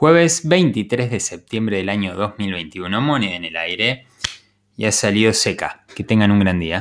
Jueves 23 de septiembre del año 2021, moneda en el aire y ha salido seca. Que tengan un gran día.